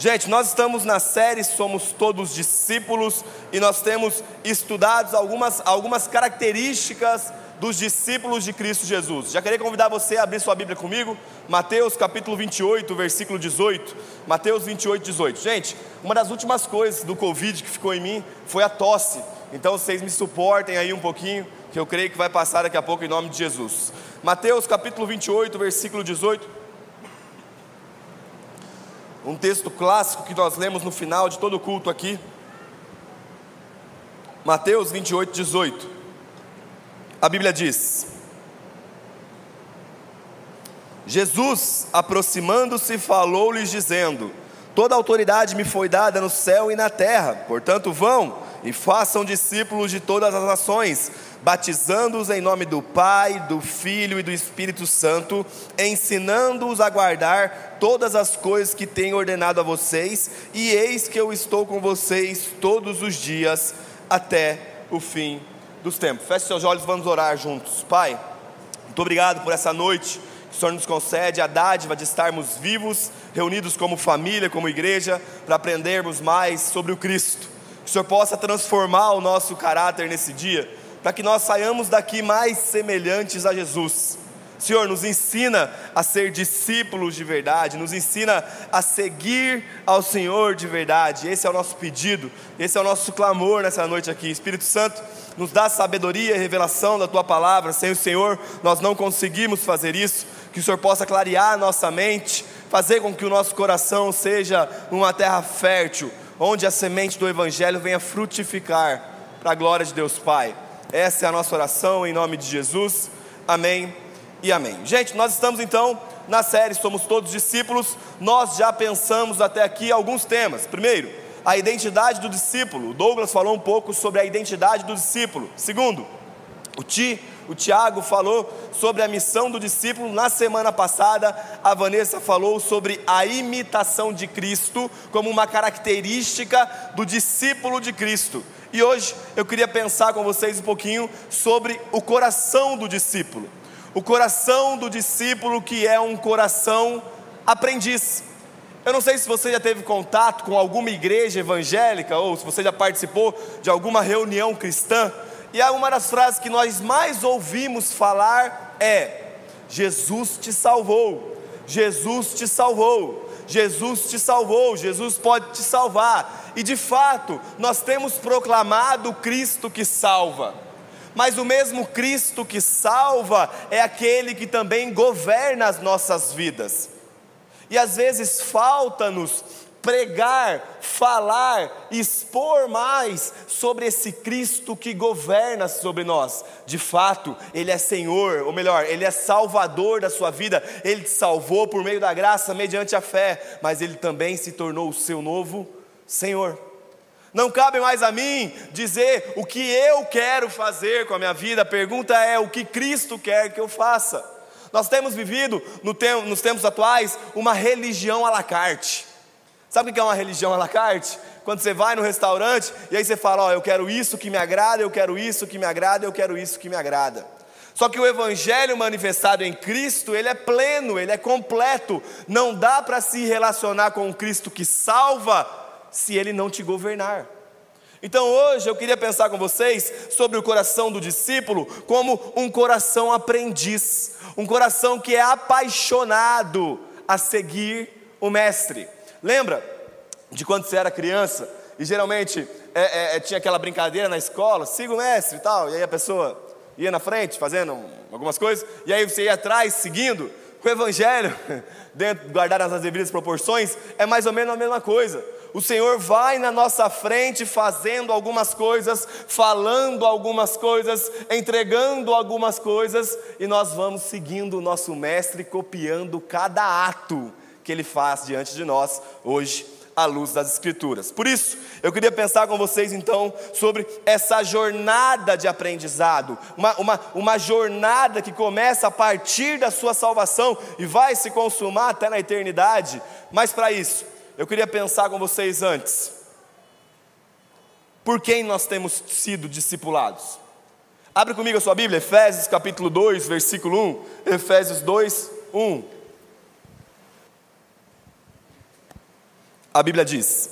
Gente, nós estamos na série Somos Todos Discípulos e nós temos estudado algumas, algumas características dos discípulos de Cristo Jesus. Já queria convidar você a abrir sua Bíblia comigo, Mateus capítulo 28, versículo 18. Mateus 28, 18. Gente, uma das últimas coisas do Covid que ficou em mim foi a tosse. Então vocês me suportem aí um pouquinho, que eu creio que vai passar daqui a pouco em nome de Jesus. Mateus capítulo 28, versículo 18 um texto clássico que nós lemos no final de todo o culto aqui. Mateus 28, 18. A Bíblia diz: Jesus, aproximando-se, falou-lhes, dizendo: Toda autoridade me foi dada no céu e na terra, portanto, vão e façam discípulos de todas as nações batizando-os em nome do Pai, do Filho e do Espírito Santo, ensinando-os a guardar todas as coisas que tenho ordenado a vocês, e eis que eu estou com vocês todos os dias até o fim dos tempos. Feche seus olhos, vamos orar juntos. Pai, muito obrigado por essa noite que o Senhor nos concede a dádiva de estarmos vivos, reunidos como família, como igreja, para aprendermos mais sobre o Cristo. Que o Senhor possa transformar o nosso caráter nesse dia para que nós saiamos daqui mais semelhantes a Jesus. Senhor, nos ensina a ser discípulos de verdade, nos ensina a seguir ao Senhor de verdade. Esse é o nosso pedido, esse é o nosso clamor nessa noite aqui. Espírito Santo, nos dá sabedoria e revelação da tua palavra. Sem o Senhor, nós não conseguimos fazer isso. Que o Senhor possa clarear a nossa mente, fazer com que o nosso coração seja uma terra fértil, onde a semente do Evangelho venha frutificar, para a glória de Deus Pai. Essa é a nossa oração em nome de Jesus. Amém e amém. Gente, nós estamos então na série Somos Todos Discípulos. Nós já pensamos até aqui alguns temas. Primeiro, a identidade do discípulo. O Douglas falou um pouco sobre a identidade do discípulo. Segundo, o Ti, o Tiago falou sobre a missão do discípulo. Na semana passada, a Vanessa falou sobre a imitação de Cristo como uma característica do discípulo de Cristo. E hoje eu queria pensar com vocês um pouquinho sobre o coração do discípulo. O coração do discípulo que é um coração aprendiz. Eu não sei se você já teve contato com alguma igreja evangélica ou se você já participou de alguma reunião cristã. E uma das frases que nós mais ouvimos falar é: Jesus te salvou, Jesus te salvou. Jesus te salvou, Jesus pode te salvar. E de fato, nós temos proclamado Cristo que salva. Mas o mesmo Cristo que salva é aquele que também governa as nossas vidas. E às vezes falta-nos pregar, falar, expor mais sobre esse Cristo que governa sobre nós. De fato, Ele é Senhor, ou melhor, Ele é Salvador da sua vida, Ele te salvou por meio da graça, mediante a fé, mas Ele também se tornou o seu novo Senhor. Não cabe mais a mim dizer o que eu quero fazer com a minha vida, a pergunta é o que Cristo quer que eu faça. Nós temos vivido no tempo, nos tempos atuais uma religião à la carte. Sabe o que é uma religião à la carte? Quando você vai no restaurante e aí você fala: Ó, oh, eu quero isso que me agrada, eu quero isso que me agrada, eu quero isso que me agrada. Só que o evangelho manifestado em Cristo, ele é pleno, ele é completo. Não dá para se relacionar com o Cristo que salva se ele não te governar. Então hoje eu queria pensar com vocês sobre o coração do discípulo como um coração aprendiz, um coração que é apaixonado a seguir o Mestre. Lembra de quando você era criança e geralmente é, é, é, tinha aquela brincadeira na escola, siga o mestre e tal, e aí a pessoa ia na frente fazendo algumas coisas, e aí você ia atrás seguindo. O evangelho, dentro, guardado nas devidas proporções, é mais ou menos a mesma coisa. O Senhor vai na nossa frente fazendo algumas coisas, falando algumas coisas, entregando algumas coisas, e nós vamos seguindo o nosso Mestre, copiando cada ato que Ele faz diante de nós hoje, à luz das Escrituras. Por isso, eu queria pensar com vocês então sobre essa jornada de aprendizado, uma, uma, uma jornada que começa a partir da sua salvação e vai se consumar até na eternidade. Mas para isso, eu queria pensar com vocês antes. Por quem nós temos sido discipulados? Abre comigo a sua Bíblia, Efésios capítulo 2, versículo 1. Efésios 2, 1. A Bíblia diz: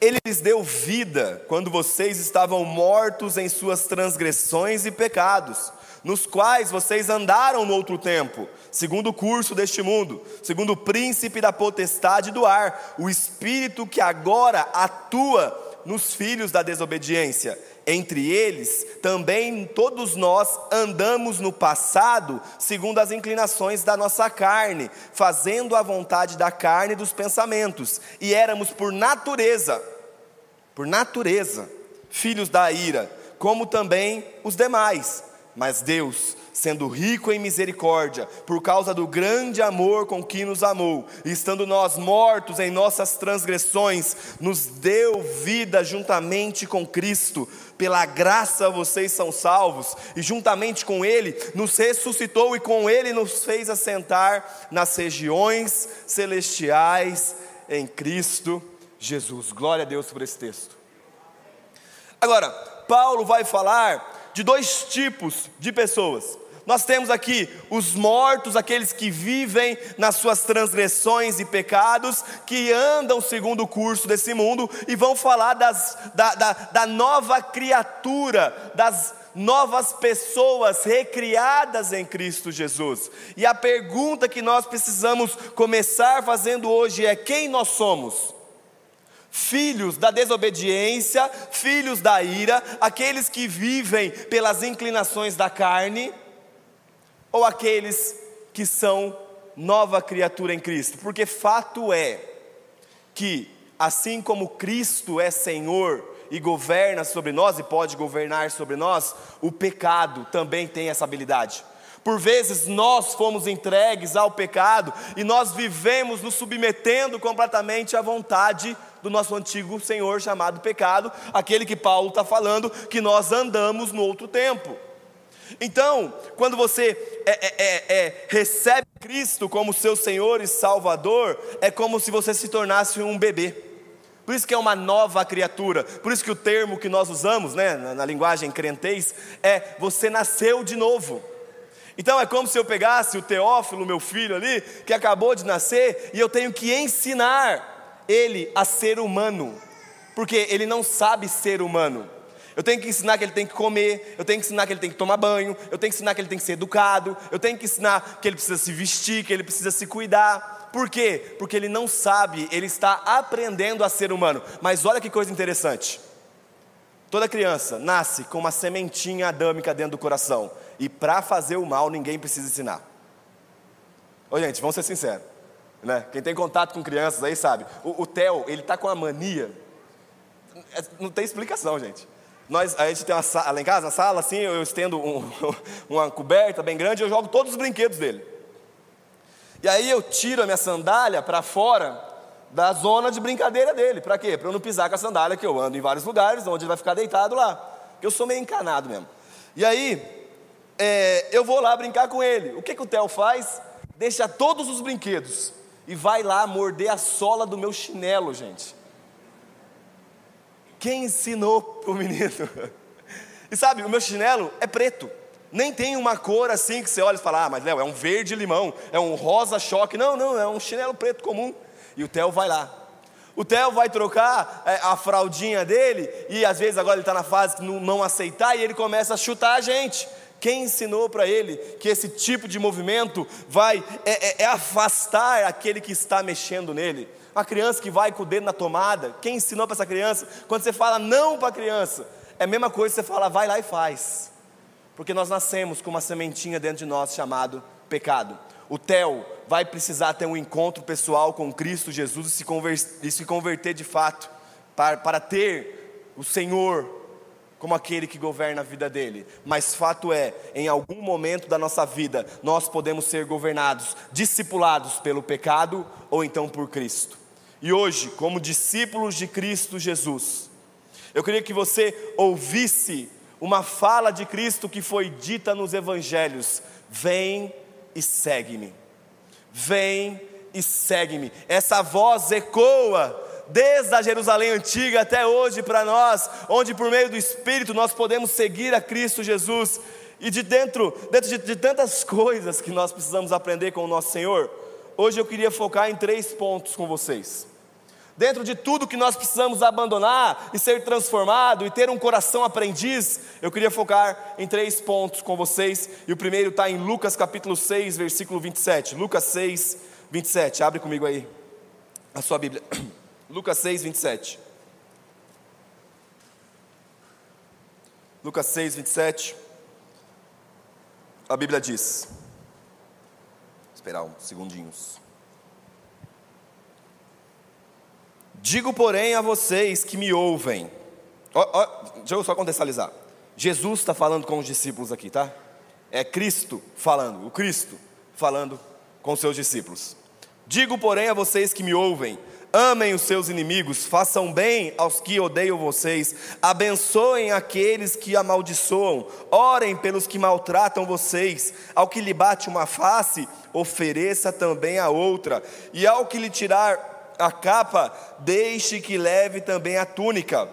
Ele lhes deu vida quando vocês estavam mortos em suas transgressões e pecados, nos quais vocês andaram no outro tempo, segundo o curso deste mundo, segundo o príncipe da potestade do ar, o espírito que agora atua nos filhos da desobediência entre eles, também todos nós andamos no passado segundo as inclinações da nossa carne, fazendo a vontade da carne e dos pensamentos, e éramos por natureza, por natureza, filhos da ira, como também os demais. Mas Deus, sendo rico em misericórdia, por causa do grande amor com que nos amou, e estando nós mortos em nossas transgressões, nos deu vida juntamente com Cristo. Pela graça vocês são salvos, e juntamente com Ele nos ressuscitou e com Ele nos fez assentar nas regiões celestiais em Cristo Jesus. Glória a Deus por esse texto. Agora, Paulo vai falar de dois tipos de pessoas nós temos aqui os mortos, aqueles que vivem nas suas transgressões e pecados, que andam segundo o curso desse mundo, e vão falar das, da, da, da nova criatura, das novas pessoas recriadas em Cristo Jesus. E a pergunta que nós precisamos começar fazendo hoje é: quem nós somos? Filhos da desobediência, filhos da ira, aqueles que vivem pelas inclinações da carne, ou aqueles que são nova criatura em Cristo? Porque fato é que, assim como Cristo é Senhor e governa sobre nós e pode governar sobre nós, o pecado também tem essa habilidade. Por vezes nós fomos entregues ao pecado e nós vivemos nos submetendo completamente à vontade do nosso antigo Senhor chamado pecado, aquele que Paulo está falando que nós andamos no outro tempo. Então, quando você é, é, é, é, recebe Cristo como seu Senhor e Salvador, é como se você se tornasse um bebê. Por isso que é uma nova criatura. Por isso que o termo que nós usamos, né, na, na linguagem crentez, é você nasceu de novo. Então é como se eu pegasse o Teófilo, meu filho ali, que acabou de nascer, e eu tenho que ensinar ele a ser humano, porque ele não sabe ser humano. Eu tenho que ensinar que ele tem que comer, eu tenho que ensinar que ele tem que tomar banho, eu tenho que ensinar que ele tem que ser educado, eu tenho que ensinar que ele precisa se vestir, que ele precisa se cuidar. Por quê? Porque ele não sabe, ele está aprendendo a ser humano. Mas olha que coisa interessante. Toda criança nasce com uma sementinha adâmica dentro do coração. E para fazer o mal, ninguém precisa ensinar. Ô gente, vamos ser sinceros. Né? Quem tem contato com crianças aí sabe. O, o Theo, ele está com a mania. É, não tem explicação, gente. Nós, a gente tem uma sala, lá em casa, na sala, assim, eu estendo um, uma coberta bem grande e eu jogo todos os brinquedos dele. E aí eu tiro a minha sandália para fora da zona de brincadeira dele. Para quê? Para eu não pisar com a sandália, que eu ando em vários lugares, onde ele vai ficar deitado lá. Porque eu sou meio encanado mesmo. E aí, é, eu vou lá brincar com ele. O que, que o Theo faz? Deixa todos os brinquedos e vai lá morder a sola do meu chinelo, gente. Quem ensinou para o menino? E sabe, o meu chinelo é preto. Nem tem uma cor assim que você olha e fala, ah, mas Léo, é um verde limão, é um rosa choque. Não, não, é um chinelo preto comum. E o Theo vai lá. O Theo vai trocar é, a fraldinha dele, e às vezes agora ele está na fase de não, aceitar, e ele começa a chutar a gente. Quem ensinou para ele que esse tipo de movimento vai é, é, é afastar aquele que está mexendo nele? Uma criança que vai com o dedo na tomada, quem ensinou para essa criança? Quando você fala não para a criança, é a mesma coisa que você fala, vai lá e faz. Porque nós nascemos com uma sementinha dentro de nós chamado pecado. O Theo vai precisar ter um encontro pessoal com Cristo Jesus e se, e se converter de fato, para, para ter o Senhor como aquele que governa a vida dele. Mas fato é, em algum momento da nossa vida, nós podemos ser governados, discipulados pelo pecado ou então por Cristo. E hoje, como discípulos de Cristo Jesus, eu queria que você ouvisse uma fala de Cristo que foi dita nos evangelhos: Vem e segue-me. Vem e segue-me. Essa voz ecoa desde a Jerusalém antiga até hoje para nós, onde por meio do Espírito nós podemos seguir a Cristo Jesus. E de dentro, dentro de, de tantas coisas que nós precisamos aprender com o nosso Senhor, hoje eu queria focar em três pontos com vocês. Dentro de tudo que nós precisamos abandonar e ser transformado e ter um coração aprendiz, eu queria focar em três pontos com vocês. E o primeiro está em Lucas capítulo 6, versículo 27. Lucas 6, 27. Abre comigo aí a sua Bíblia. Lucas 6, 27. Lucas 6, 27. A Bíblia diz. Vou esperar uns segundinhos. Digo, porém, a vocês que me ouvem. Ó, ó, deixa eu só contextualizar. Jesus está falando com os discípulos aqui, tá? É Cristo falando, o Cristo falando com seus discípulos. Digo, porém, a vocês que me ouvem: amem os seus inimigos, façam bem aos que odeiam vocês, abençoem aqueles que amaldiçoam, orem pelos que maltratam vocês, ao que lhe bate uma face, ofereça também a outra, e ao que lhe tirar a capa, deixe que leve também a túnica.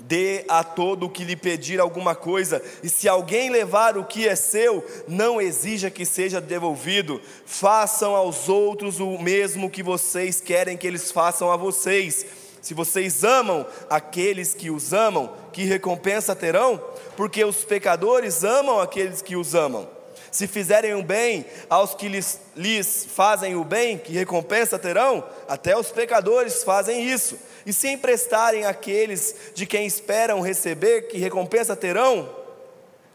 Dê a todo o que lhe pedir alguma coisa, e se alguém levar o que é seu, não exija que seja devolvido. Façam aos outros o mesmo que vocês querem que eles façam a vocês. Se vocês amam aqueles que os amam, que recompensa terão? Porque os pecadores amam aqueles que os amam. Se fizerem o bem aos que lhes, lhes fazem o bem, que recompensa terão? Até os pecadores fazem isso. E se emprestarem àqueles de quem esperam receber, que recompensa terão?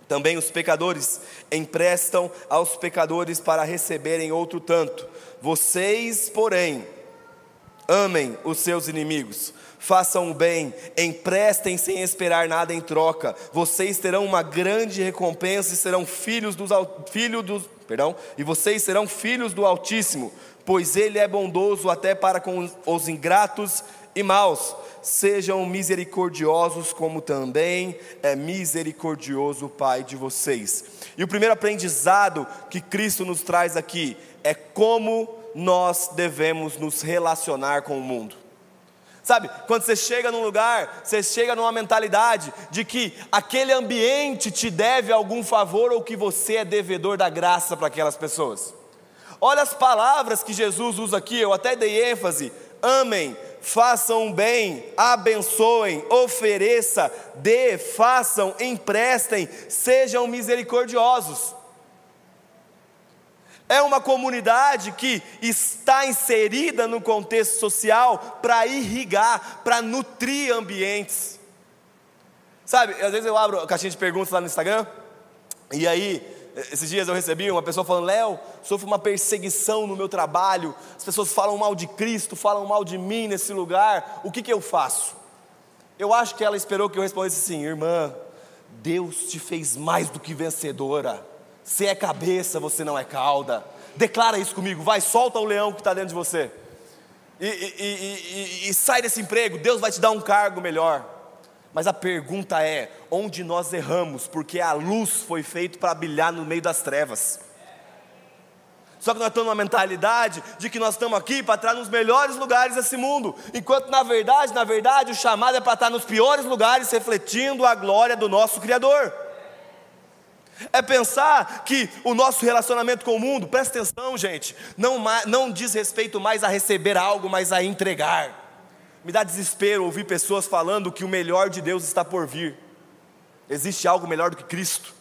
Também os pecadores emprestam aos pecadores para receberem outro tanto. Vocês, porém, amem os seus inimigos façam o bem, emprestem sem esperar nada em troca. Vocês terão uma grande recompensa e serão filhos dos filho dos, perdão, e vocês serão filhos do Altíssimo, pois ele é bondoso até para com os ingratos e maus. Sejam misericordiosos como também é misericordioso o Pai de vocês. E o primeiro aprendizado que Cristo nos traz aqui é como nós devemos nos relacionar com o mundo. Sabe, quando você chega num lugar, você chega numa mentalidade de que aquele ambiente te deve algum favor ou que você é devedor da graça para aquelas pessoas. Olha as palavras que Jesus usa aqui, eu até dei ênfase: amem, façam bem, abençoem, ofereça, dê, façam, emprestem, sejam misericordiosos. É uma comunidade que está inserida no contexto social para irrigar, para nutrir ambientes. Sabe, às vezes eu abro a caixinha de perguntas lá no Instagram, e aí, esses dias eu recebi uma pessoa falando: Léo, sofro uma perseguição no meu trabalho, as pessoas falam mal de Cristo, falam mal de mim nesse lugar, o que, que eu faço? Eu acho que ela esperou que eu respondesse assim: irmã, Deus te fez mais do que vencedora. Você é cabeça, você não é cauda. Declara isso comigo, vai, solta o leão que está dentro de você. E, e, e, e, sai desse emprego, Deus vai te dar um cargo melhor. Mas a pergunta é: onde nós erramos? Porque a luz foi feita para brilhar no meio das trevas. Só que nós estamos numa mentalidade de que nós estamos aqui para estar nos melhores lugares desse mundo, enquanto na verdade, na verdade, o chamado é para estar nos piores lugares, refletindo a glória do nosso Criador. É pensar que o nosso relacionamento com o mundo, presta atenção, gente, não, não diz respeito mais a receber algo, mas a entregar. Me dá desespero ouvir pessoas falando que o melhor de Deus está por vir. Existe algo melhor do que Cristo.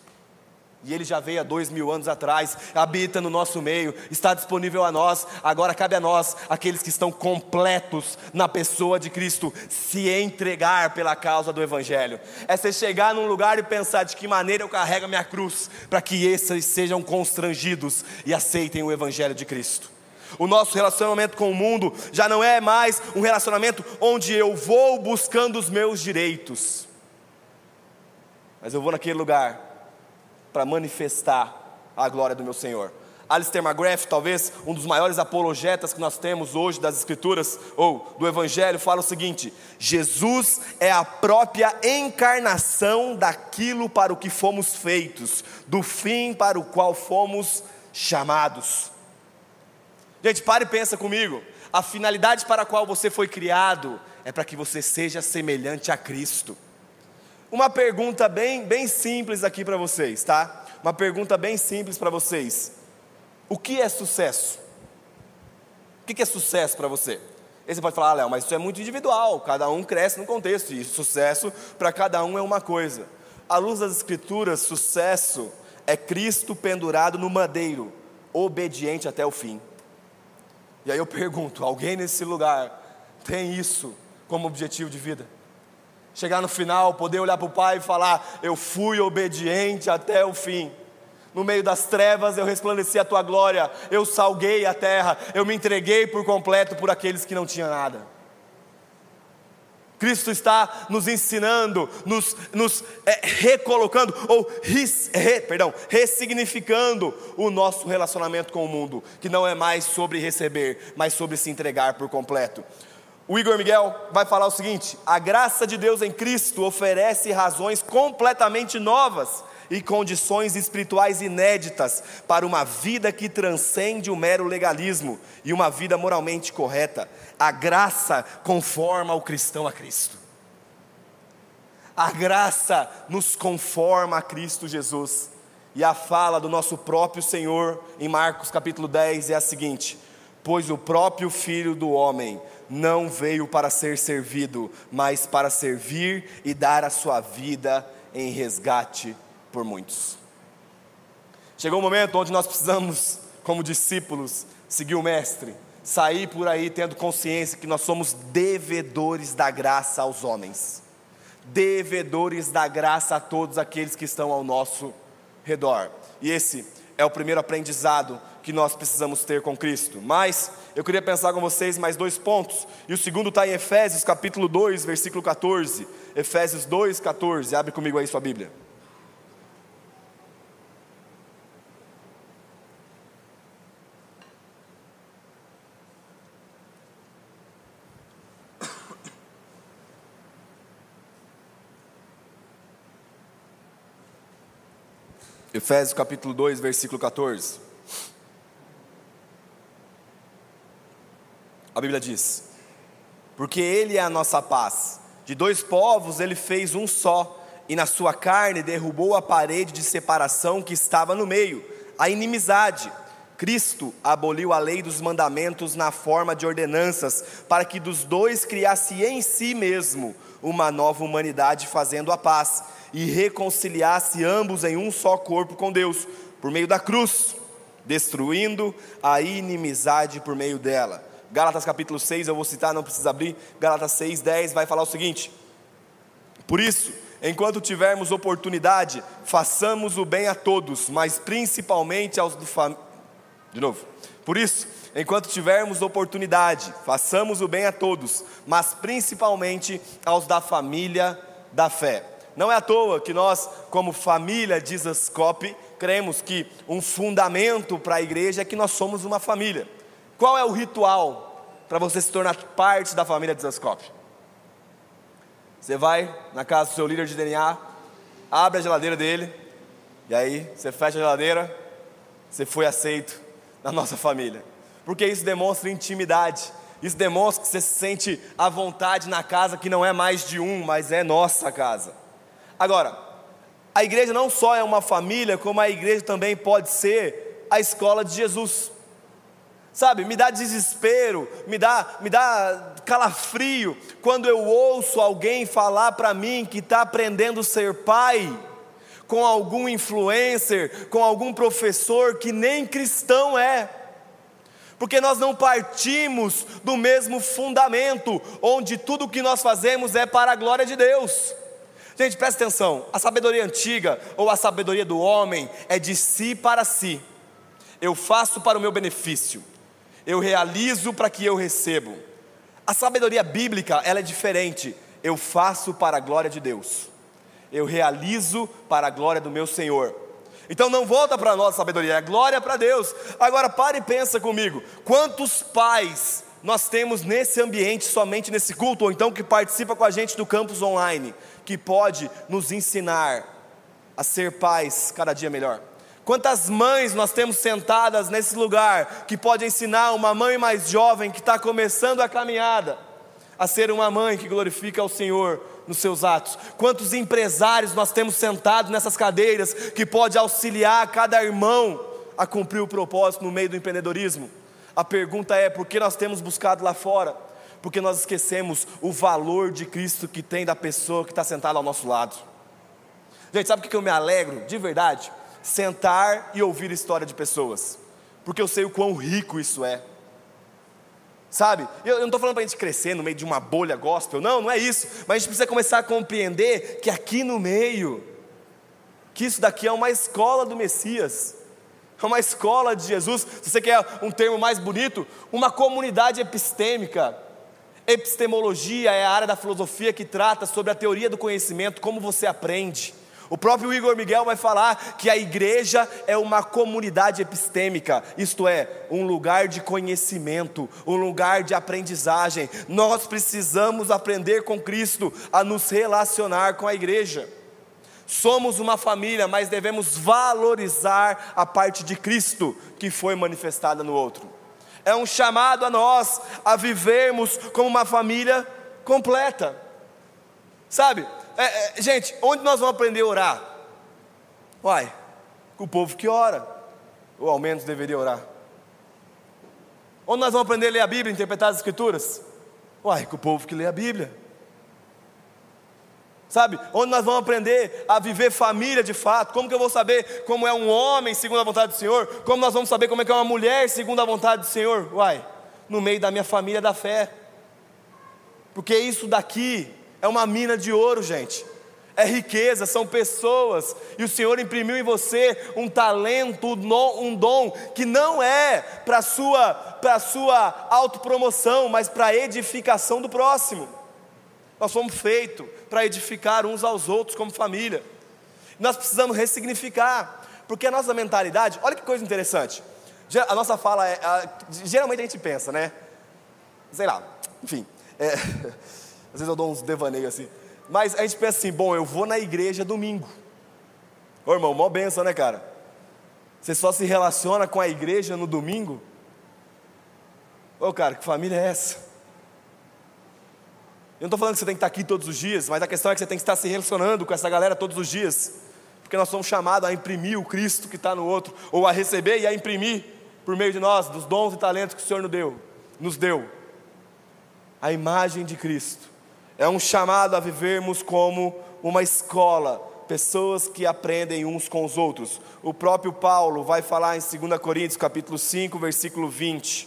E ele já veio há dois mil anos atrás, habita no nosso meio, está disponível a nós. Agora cabe a nós, aqueles que estão completos na pessoa de Cristo, se entregar pela causa do Evangelho. É você chegar num lugar e pensar de que maneira eu carrego a minha cruz, para que esses sejam constrangidos e aceitem o Evangelho de Cristo. O nosso relacionamento com o mundo já não é mais um relacionamento onde eu vou buscando os meus direitos, mas eu vou naquele lugar para manifestar a glória do meu Senhor. Alistair McGrath, talvez um dos maiores apologetas que nós temos hoje das Escrituras ou do Evangelho, fala o seguinte: Jesus é a própria encarnação daquilo para o que fomos feitos, do fim para o qual fomos chamados. Gente, pare e pensa comigo. A finalidade para a qual você foi criado é para que você seja semelhante a Cristo. Uma pergunta bem, bem simples aqui para vocês, tá? Uma pergunta bem simples para vocês. O que é sucesso? O que é sucesso para você? Aí você pode falar, ah, Léo, mas isso é muito individual, cada um cresce no contexto, e sucesso para cada um é uma coisa. À luz das Escrituras, sucesso é Cristo pendurado no madeiro, obediente até o fim. E aí eu pergunto: alguém nesse lugar tem isso como objetivo de vida? Chegar no final, poder olhar para o Pai e falar: Eu fui obediente até o fim. No meio das trevas eu resplandeci a tua glória, eu salguei a terra, eu me entreguei por completo por aqueles que não tinham nada. Cristo está nos ensinando, nos, nos é, recolocando, ou ris, re, perdão, ressignificando o nosso relacionamento com o mundo, que não é mais sobre receber, mas sobre se entregar por completo. O Igor Miguel vai falar o seguinte: a graça de Deus em Cristo oferece razões completamente novas e condições espirituais inéditas para uma vida que transcende o mero legalismo e uma vida moralmente correta. A graça conforma o cristão a Cristo. A graça nos conforma a Cristo Jesus. E a fala do nosso próprio Senhor em Marcos capítulo 10 é a seguinte: Pois o próprio Filho do Homem não veio para ser servido, mas para servir e dar a sua vida em resgate por muitos. Chegou um momento onde nós precisamos, como discípulos, seguir o Mestre, sair por aí tendo consciência que nós somos devedores da graça aos homens, devedores da graça a todos aqueles que estão ao nosso redor. E esse é o primeiro aprendizado que nós precisamos ter com Cristo. Mas eu queria pensar com vocês mais dois pontos. E o segundo está em Efésios capítulo 2, versículo 14. Efésios 2, 14. Abre comigo aí sua Bíblia. Efésios capítulo 2, versículo 14. A Bíblia diz: Porque Ele é a nossa paz, de dois povos Ele fez um só, e na sua carne derrubou a parede de separação que estava no meio, a inimizade. Cristo aboliu a lei dos mandamentos na forma de ordenanças, para que dos dois criasse em si mesmo uma nova humanidade, fazendo a paz e reconciliasse ambos em um só corpo com Deus, por meio da cruz, destruindo a inimizade por meio dela. Gálatas capítulo 6, eu vou citar, não precisa abrir. Gálatas 6, 10 vai falar o seguinte: Por isso, enquanto tivermos oportunidade, façamos o bem a todos, mas principalmente aos do fam... De novo. Por isso, enquanto tivermos oportunidade, façamos o bem a todos, mas principalmente aos da família da fé. Não é à toa que nós, como família de Zascope, cremos que um fundamento para a igreja é que nós somos uma família. Qual é o ritual para você se tornar parte da família de Zascope? Você vai na casa do seu líder de DNA, abre a geladeira dele, e aí você fecha a geladeira, você foi aceito na nossa família. Porque isso demonstra intimidade, isso demonstra que você se sente à vontade na casa que não é mais de um, mas é nossa casa. Agora, a igreja não só é uma família, como a igreja também pode ser a escola de Jesus. Sabe, me dá desespero, me dá, me dá calafrio quando eu ouço alguém falar para mim que está aprendendo a ser pai com algum influencer, com algum professor que nem cristão é. Porque nós não partimos do mesmo fundamento, onde tudo o que nós fazemos é para a glória de Deus. Gente, presta atenção: a sabedoria antiga ou a sabedoria do homem é de si para si. Eu faço para o meu benefício, eu realizo para que eu recebo. A sabedoria bíblica ela é diferente. Eu faço para a glória de Deus, eu realizo para a glória do meu Senhor. Então não volta para a nossa sabedoria, é glória para Deus. Agora pare e pensa comigo: quantos pais nós temos nesse ambiente, somente nesse culto, ou então que participa com a gente do campus online, que pode nos ensinar a ser pais cada dia melhor. Quantas mães nós temos sentadas nesse lugar que pode ensinar uma mãe mais jovem que está começando a caminhada a ser uma mãe que glorifica ao Senhor nos seus atos. Quantos empresários nós temos sentados nessas cadeiras que pode auxiliar cada irmão a cumprir o propósito no meio do empreendedorismo? A pergunta é: por que nós temos buscado lá fora? porque nós esquecemos o valor de Cristo que tem da pessoa que está sentada ao nosso lado. Gente, sabe o que eu me alegro de verdade? Sentar e ouvir história de pessoas, porque eu sei o quão rico isso é. Sabe? Eu, eu não estou falando para a gente crescer no meio de uma bolha gospel, não, não é isso. Mas a gente precisa começar a compreender que aqui no meio, que isso daqui é uma escola do Messias, é uma escola de Jesus. Se você quer um termo mais bonito, uma comunidade epistêmica. Epistemologia é a área da filosofia que trata sobre a teoria do conhecimento, como você aprende. O próprio Igor Miguel vai falar que a igreja é uma comunidade epistêmica, isto é, um lugar de conhecimento, um lugar de aprendizagem. Nós precisamos aprender com Cristo a nos relacionar com a igreja. Somos uma família, mas devemos valorizar a parte de Cristo que foi manifestada no outro. É um chamado a nós a vivermos como uma família completa. Sabe, é, é, gente, onde nós vamos aprender a orar? Uai, com o povo que ora, ou ao menos deveria orar. Onde nós vamos aprender a ler a Bíblia, interpretar as Escrituras? Uai, com o povo que lê a Bíblia. Sabe, onde nós vamos aprender a viver família de fato, como que eu vou saber como é um homem segundo a vontade do Senhor, como nós vamos saber como é que é uma mulher segundo a vontade do Senhor, uai, no meio da minha família da fé, porque isso daqui é uma mina de ouro, gente. É riqueza, são pessoas, e o Senhor imprimiu em você um talento, um dom, que não é para sua, para sua autopromoção, mas para edificação do próximo. Nós fomos feitos para edificar uns aos outros como família. Nós precisamos ressignificar, porque a nossa mentalidade, olha que coisa interessante. A nossa fala é, a, geralmente a gente pensa, né? Sei lá, enfim. É, Às vezes eu dou uns devaneios assim. Mas a gente pensa assim: bom, eu vou na igreja domingo. Ô irmão, mó benção, né, cara? Você só se relaciona com a igreja no domingo? Ô, cara, que família é essa? Eu não estou falando que você tem que estar aqui todos os dias, mas a questão é que você tem que estar se relacionando com essa galera todos os dias. Porque nós somos chamados a imprimir o Cristo que está no outro, ou a receber e a imprimir por meio de nós, dos dons e talentos que o Senhor nos deu. Nos deu. A imagem de Cristo. É um chamado a vivermos como uma escola, pessoas que aprendem uns com os outros. O próprio Paulo vai falar em 2 Coríntios, capítulo 5, versículo 20.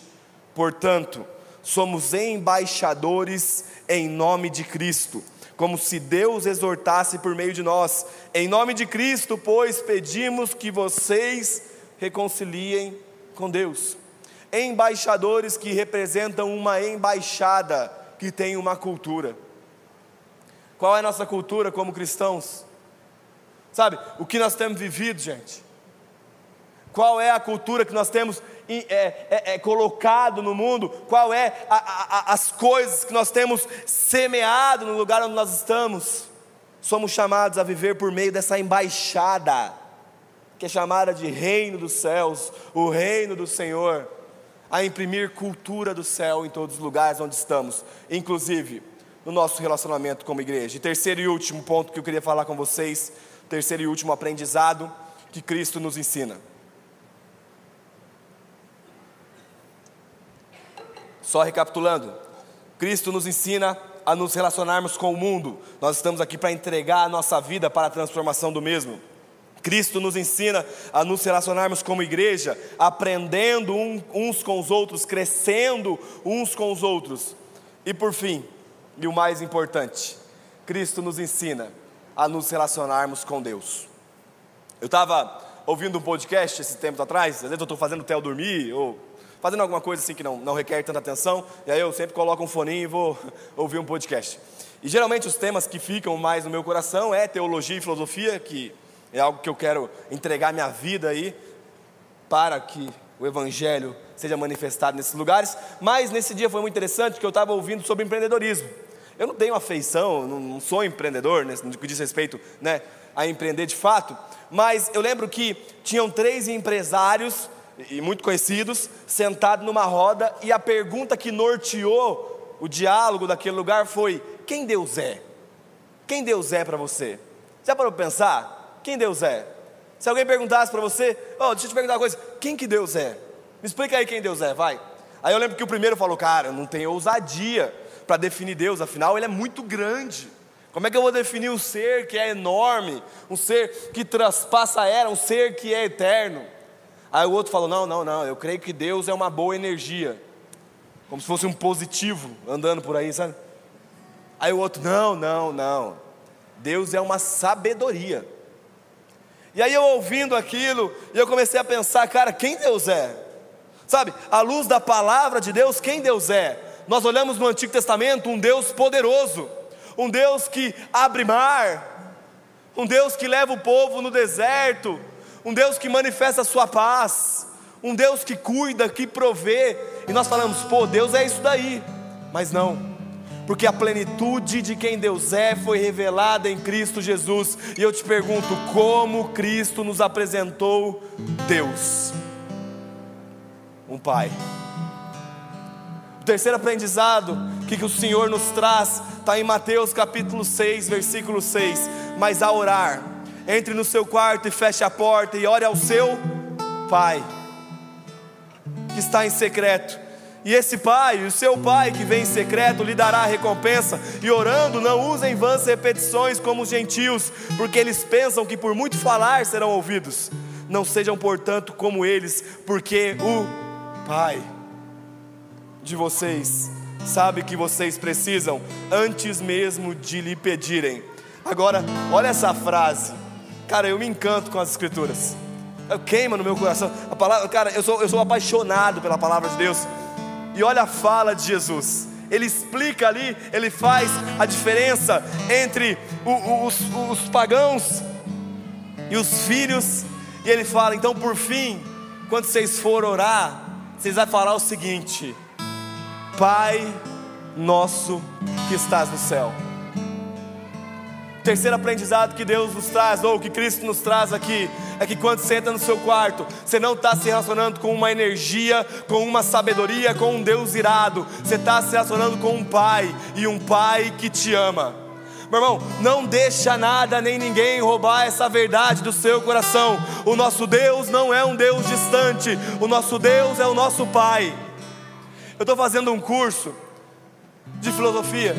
Portanto, somos embaixadores em nome de Cristo, como se Deus exortasse por meio de nós. Em nome de Cristo, pois, pedimos que vocês reconciliem com Deus. Embaixadores que representam uma embaixada que tem uma cultura. Qual é a nossa cultura como cristãos? Sabe, o que nós temos vivido, gente? Qual é a cultura que nós temos é, é, é, colocado no mundo? Qual é a, a, as coisas que nós temos semeado no lugar onde nós estamos? Somos chamados a viver por meio dessa embaixada, que é chamada de reino dos céus, o reino do Senhor, a imprimir cultura do céu em todos os lugares onde estamos, inclusive no nosso relacionamento como igreja. E terceiro e último ponto que eu queria falar com vocês, terceiro e último aprendizado que Cristo nos ensina. Só recapitulando, Cristo nos ensina a nos relacionarmos com o mundo. Nós estamos aqui para entregar a nossa vida para a transformação do mesmo. Cristo nos ensina a nos relacionarmos como igreja, aprendendo uns com os outros, crescendo uns com os outros. E por fim, e o mais importante, Cristo nos ensina a nos relacionarmos com Deus. Eu estava ouvindo um podcast esses tempos atrás, às vezes eu estou fazendo o Theo dormir, ou fazendo alguma coisa assim que não, não requer tanta atenção, e aí eu sempre coloco um foninho e vou ouvir um podcast. E geralmente os temas que ficam mais no meu coração é teologia e filosofia, que é algo que eu quero entregar minha vida aí para que o Evangelho seja manifestado nesses lugares. Mas nesse dia foi muito interessante que eu estava ouvindo sobre empreendedorismo. Eu não tenho afeição, não sou empreendedor, no que diz respeito né, a empreender de fato, mas eu lembro que tinham três empresários, e muito conhecidos, sentados numa roda, e a pergunta que norteou o diálogo daquele lugar foi: quem Deus é? Quem Deus é para você? Já parou para pensar? Quem Deus é? Se alguém perguntasse para você, oh, deixa eu te perguntar uma coisa, quem que Deus é? Me explica aí quem Deus é, vai. Aí eu lembro que o primeiro falou, cara, não tem ousadia para definir Deus, afinal ele é muito grande. Como é que eu vou definir um ser que é enorme, um ser que traspassa a era, um ser que é eterno? Aí o outro falou: Não, não, não, eu creio que Deus é uma boa energia, como se fosse um positivo andando por aí, sabe? Aí o outro: Não, não, não, Deus é uma sabedoria. E aí eu ouvindo aquilo, e eu comecei a pensar, cara, quem Deus é? Sabe, à luz da palavra de Deus, quem Deus é? Nós olhamos no Antigo Testamento um Deus poderoso, um Deus que abre mar, um Deus que leva o povo no deserto, um Deus que manifesta a sua paz, um Deus que cuida, que provê, e nós falamos, pô, Deus é isso daí, mas não, porque a plenitude de quem Deus é foi revelada em Cristo Jesus. E eu te pergunto, como Cristo nos apresentou Deus? Um Pai. O terceiro aprendizado que, que o Senhor nos traz está em Mateus capítulo 6, versículo 6. Mas a orar, entre no seu quarto e feche a porta e ore ao seu Pai, que está em secreto e esse pai, o seu pai que vem em secreto, lhe dará a recompensa. E orando, não usem vãs repetições como os gentios, porque eles pensam que por muito falar serão ouvidos. Não sejam, portanto, como eles, porque o Pai de vocês sabe que vocês precisam antes mesmo de lhe pedirem. Agora, olha essa frase. Cara, eu me encanto com as escrituras. Eu queima no meu coração. A palavra, cara, eu sou, eu sou apaixonado pela palavra de Deus. E olha a fala de Jesus. Ele explica ali, ele faz a diferença entre os, os pagãos e os filhos. E ele fala: então, por fim, quando vocês forem orar, vocês vão falar o seguinte: Pai nosso que estás no céu. Terceiro aprendizado que Deus nos traz, ou que Cristo nos traz aqui, é que quando você entra no seu quarto, você não está se relacionando com uma energia, com uma sabedoria, com um Deus irado, você está se relacionando com um Pai, e um Pai que te ama. Meu irmão, não deixa nada nem ninguém roubar essa verdade do seu coração. O nosso Deus não é um Deus distante, o nosso Deus é o nosso Pai. Eu estou fazendo um curso de filosofia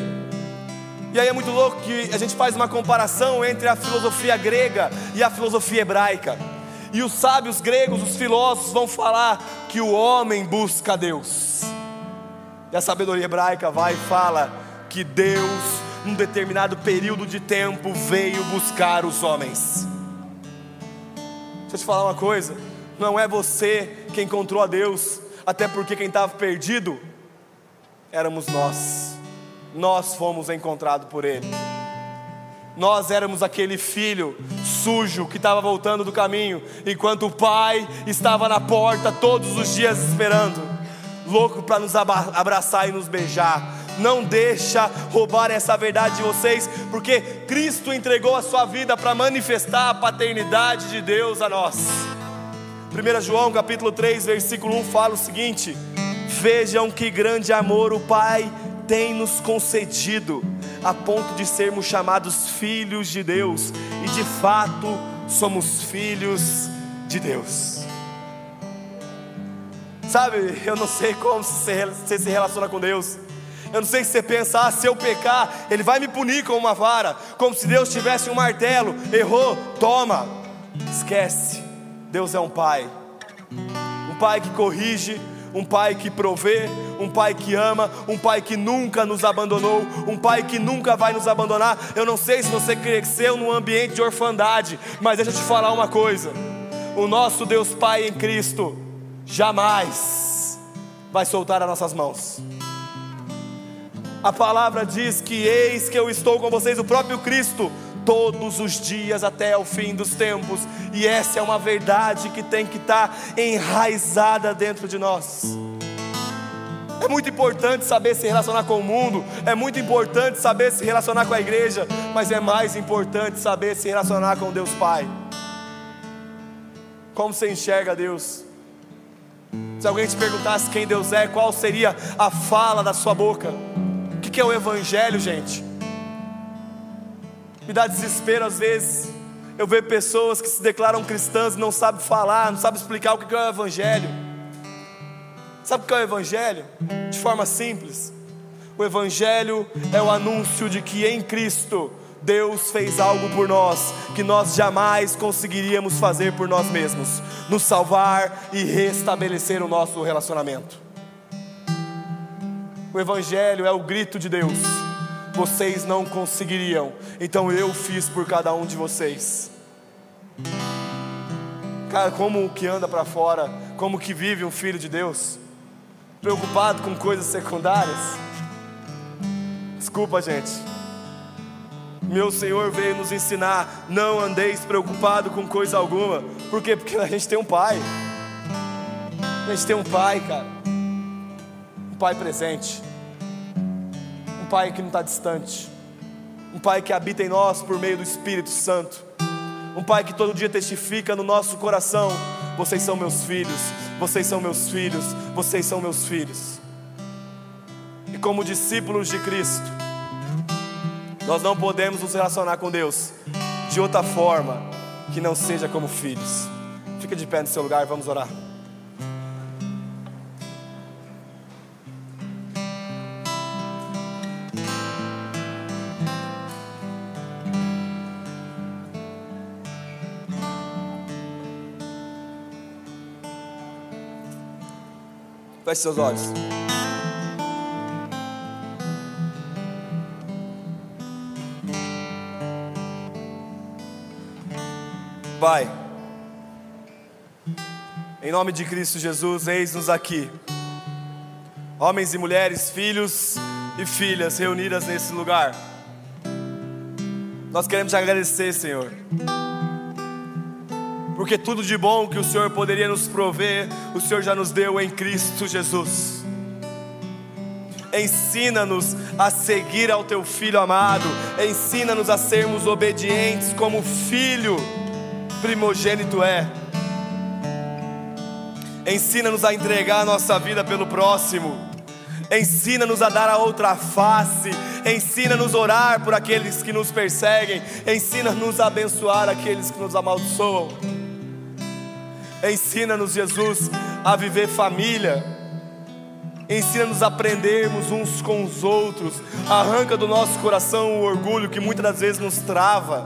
e aí é muito louco que a gente faz uma comparação entre a filosofia grega e a filosofia hebraica. E os sábios gregos, os filósofos, vão falar que o homem busca Deus. E a sabedoria hebraica vai e fala que Deus, num determinado período de tempo, veio buscar os homens. Deixa eu te falar uma coisa: não é você quem encontrou a Deus, até porque quem estava perdido éramos nós nós fomos encontrados por Ele. Nós éramos aquele filho sujo que estava voltando do caminho, enquanto o pai estava na porta todos os dias esperando, louco para nos abraçar e nos beijar. Não deixa roubar essa verdade de vocês, porque Cristo entregou a sua vida para manifestar a paternidade de Deus a nós. 1 João capítulo 3, versículo 1 fala o seguinte: Vejam que grande amor o Pai tem nos concedido, a ponto de sermos chamados filhos de Deus, e de fato somos filhos de Deus. Sabe, eu não sei como você se relaciona com Deus. Eu não sei se você pensa, ah, se eu pecar, Ele vai me punir com uma vara, como se Deus tivesse um martelo. Errou, toma. Esquece. Deus é um Pai, um Pai que corrige, um Pai que provê, um Pai que ama, um Pai que nunca nos abandonou, um Pai que nunca vai nos abandonar. Eu não sei se você cresceu num ambiente de orfandade, mas deixa eu te falar uma coisa: o nosso Deus Pai em Cristo jamais vai soltar as nossas mãos. A palavra diz que eis que eu estou com vocês, o próprio Cristo todos os dias até o fim dos tempos, e essa é uma verdade que tem que estar enraizada dentro de nós. É muito importante saber se relacionar com o mundo, é muito importante saber se relacionar com a igreja, mas é mais importante saber se relacionar com Deus Pai. Como você enxerga Deus? Se alguém te perguntasse quem Deus é, qual seria a fala da sua boca? Que é o Evangelho, gente? Me dá desespero às vezes. Eu vejo pessoas que se declaram cristãs e não sabem falar, não sabem explicar o que é o Evangelho. Sabe o que é o Evangelho? De forma simples. O Evangelho é o anúncio de que em Cristo Deus fez algo por nós que nós jamais conseguiríamos fazer por nós mesmos nos salvar e restabelecer o nosso relacionamento. O Evangelho é o grito de Deus. Vocês não conseguiriam, então eu fiz por cada um de vocês. Cara, como que anda para fora, como que vive um filho de Deus? Preocupado com coisas secundárias? Desculpa, gente. Meu Senhor veio nos ensinar: não andeis preocupado com coisa alguma. Por quê? Porque a gente tem um pai. A gente tem um pai, cara. Um pai presente. Pai que não está distante. Um pai que habita em nós por meio do Espírito Santo. Um pai que todo dia testifica no nosso coração: vocês são meus filhos, vocês são meus filhos, vocês são meus filhos. E como discípulos de Cristo, nós não podemos nos relacionar com Deus de outra forma que não seja como filhos. Fica de pé no seu lugar, vamos orar. Feche seus olhos. Pai, em nome de Cristo Jesus, eis-nos aqui, homens e mulheres, filhos e filhas reunidas nesse lugar. Nós queremos te agradecer, Senhor, porque tudo de bom que o Senhor poderia nos prover, o Senhor já nos deu em Cristo Jesus. Ensina-nos a seguir ao teu filho amado, ensina-nos a sermos obedientes como filho primogênito é. Ensina-nos a entregar a nossa vida pelo próximo. Ensina-nos a dar a outra face. Ensina-nos a orar por aqueles que nos perseguem. Ensina-nos a abençoar aqueles que nos amaldiçoam. Ensina-nos, Jesus, a viver família. Ensina-nos a aprendermos uns com os outros. Arranca do nosso coração o orgulho que muitas das vezes nos trava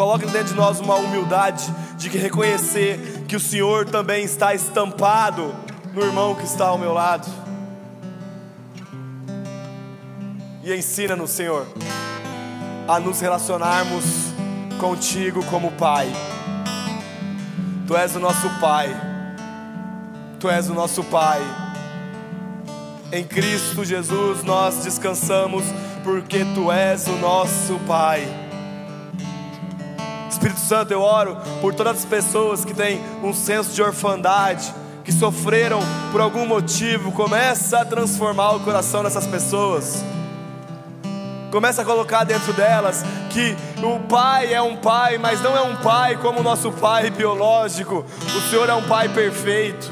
Coloque dentro de nós uma humildade de reconhecer que o Senhor também está estampado no irmão que está ao meu lado. E ensina-nos, Senhor, a nos relacionarmos contigo como Pai. Tu és o nosso Pai. Tu és o nosso Pai. Em Cristo Jesus nós descansamos, porque Tu és o nosso Pai. Espírito Santo, eu oro por todas as pessoas que têm um senso de orfandade, que sofreram por algum motivo. Começa a transformar o coração dessas pessoas. Começa a colocar dentro delas que o pai é um pai, mas não é um pai como o nosso pai biológico. O Senhor é um pai perfeito,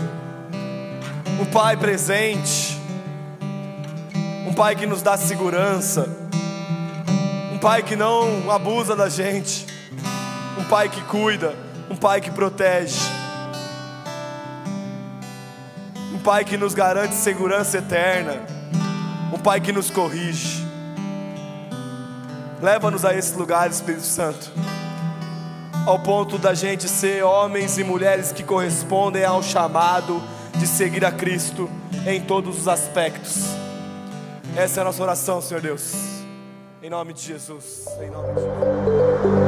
um pai presente, um pai que nos dá segurança, um pai que não abusa da gente um pai que cuida, um pai que protege, um pai que nos garante segurança eterna, um pai que nos corrige. Leva-nos a esse lugar, Espírito Santo, ao ponto da gente ser homens e mulheres que correspondem ao chamado de seguir a Cristo em todos os aspectos. Essa é a nossa oração, Senhor Deus. Em nome de Jesus. Em nome de Jesus.